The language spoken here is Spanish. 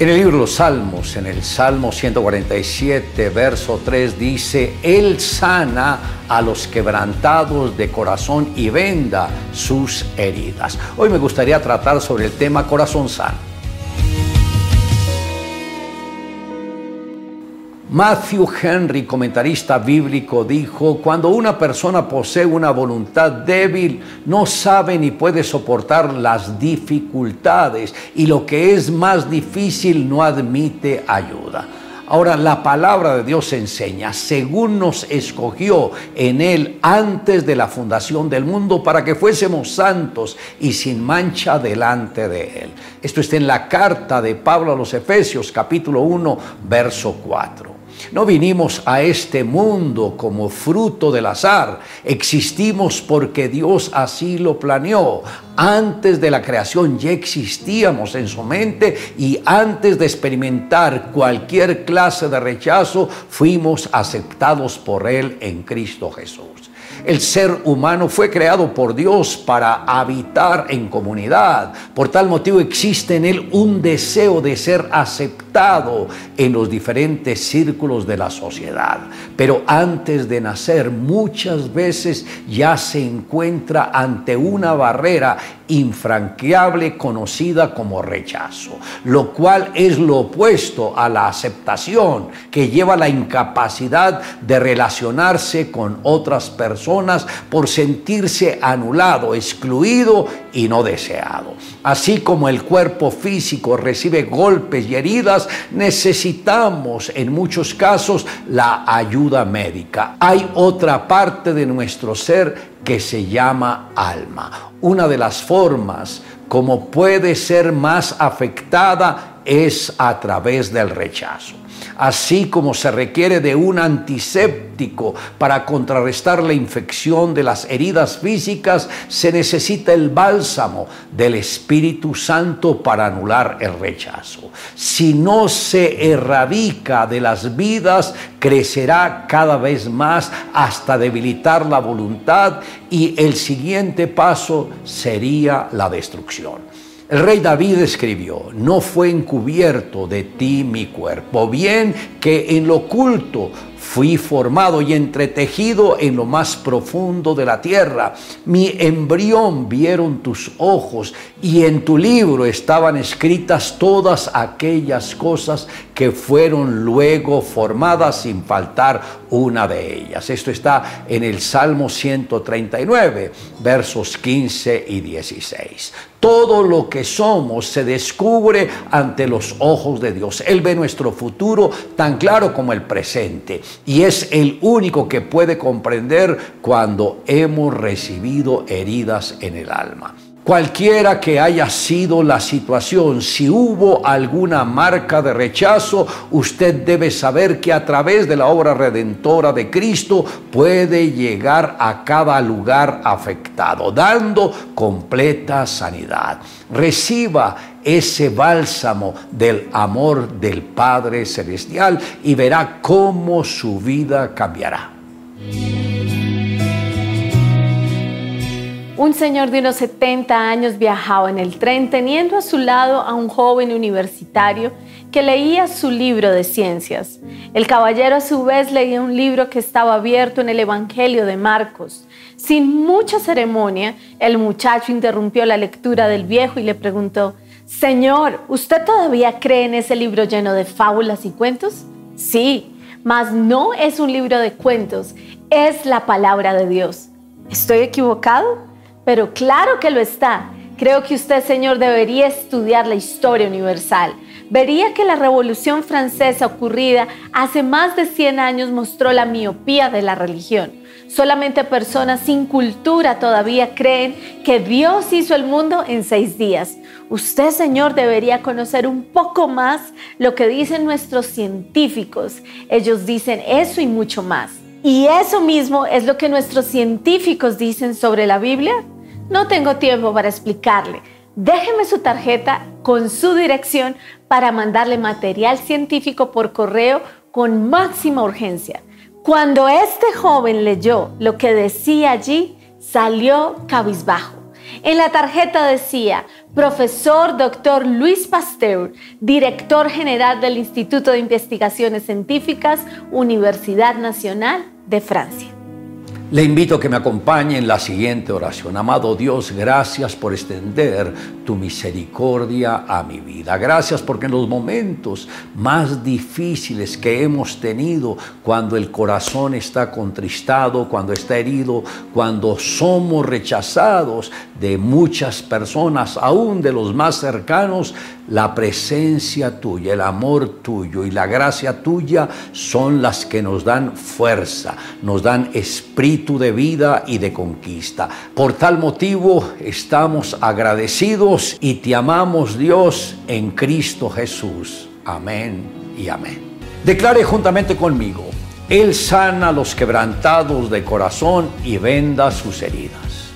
En el libro de los Salmos, en el Salmo 147, verso 3, dice, Él sana a los quebrantados de corazón y venda sus heridas. Hoy me gustaría tratar sobre el tema corazón sano. Matthew Henry, comentarista bíblico, dijo, cuando una persona posee una voluntad débil, no sabe ni puede soportar las dificultades y lo que es más difícil no admite ayuda. Ahora la palabra de Dios enseña, según nos escogió en Él antes de la fundación del mundo para que fuésemos santos y sin mancha delante de Él. Esto está en la carta de Pablo a los Efesios capítulo 1, verso 4. No vinimos a este mundo como fruto del azar, existimos porque Dios así lo planeó. Antes de la creación ya existíamos en su mente y antes de experimentar cualquier clase de rechazo, fuimos aceptados por Él en Cristo Jesús. El ser humano fue creado por Dios para habitar en comunidad. Por tal motivo existe en él un deseo de ser aceptado en los diferentes círculos de la sociedad. Pero antes de nacer muchas veces ya se encuentra ante una barrera infranqueable conocida como rechazo, lo cual es lo opuesto a la aceptación que lleva la incapacidad de relacionarse con otras personas por sentirse anulado, excluido y no deseado. Así como el cuerpo físico recibe golpes y heridas, necesitamos en muchos casos la ayuda médica. Hay otra parte de nuestro ser que se llama alma. Una de las formas como puede ser más afectada es a través del rechazo así como se requiere de un antiséptico para contrarrestar la infección de las heridas físicas, se necesita el bálsamo del Espíritu Santo para anular el rechazo. Si no se erradica de las vidas, crecerá cada vez más hasta debilitar la voluntad y el siguiente paso sería la destrucción. El rey David escribió, no fue encubierto de ti mi cuerpo, bien que en lo oculto Fui formado y entretejido en lo más profundo de la tierra. Mi embrión vieron tus ojos y en tu libro estaban escritas todas aquellas cosas que fueron luego formadas sin faltar una de ellas. Esto está en el Salmo 139, versos 15 y 16. Todo lo que somos se descubre ante los ojos de Dios. Él ve nuestro futuro tan claro como el presente y es el único que puede comprender cuando hemos recibido heridas en el alma. Cualquiera que haya sido la situación, si hubo alguna marca de rechazo, usted debe saber que a través de la obra redentora de Cristo puede llegar a cada lugar afectado, dando completa sanidad. Reciba ese bálsamo del amor del Padre Celestial y verá cómo su vida cambiará. Un señor de unos 70 años viajaba en el tren teniendo a su lado a un joven universitario que leía su libro de ciencias. El caballero a su vez leía un libro que estaba abierto en el Evangelio de Marcos. Sin mucha ceremonia, el muchacho interrumpió la lectura del viejo y le preguntó, Señor, ¿usted todavía cree en ese libro lleno de fábulas y cuentos? Sí, mas no es un libro de cuentos, es la palabra de Dios. ¿Estoy equivocado? Pero claro que lo está. Creo que usted, Señor, debería estudiar la historia universal. Vería que la Revolución Francesa ocurrida hace más de 100 años mostró la miopía de la religión. Solamente personas sin cultura todavía creen que Dios hizo el mundo en seis días. Usted, Señor, debería conocer un poco más lo que dicen nuestros científicos. Ellos dicen eso y mucho más. Y eso mismo es lo que nuestros científicos dicen sobre la Biblia. No tengo tiempo para explicarle. Déjeme su tarjeta con su dirección para mandarle material científico por correo con máxima urgencia. Cuando este joven leyó lo que decía allí, salió cabizbajo. En la tarjeta decía, profesor doctor Luis Pasteur, director general del Instituto de Investigaciones Científicas, Universidad Nacional de Francia. Le invito a que me acompañe en la siguiente oración. Amado Dios, gracias por extender tu misericordia a mi vida. Gracias porque en los momentos más difíciles que hemos tenido, cuando el corazón está contristado, cuando está herido, cuando somos rechazados de muchas personas, aún de los más cercanos, la presencia tuya, el amor tuyo y la gracia tuya son las que nos dan fuerza, nos dan espíritu de vida y de conquista. Por tal motivo estamos agradecidos y te amamos Dios en Cristo Jesús. Amén y amén. Declare juntamente conmigo, Él sana a los quebrantados de corazón y venda sus heridas.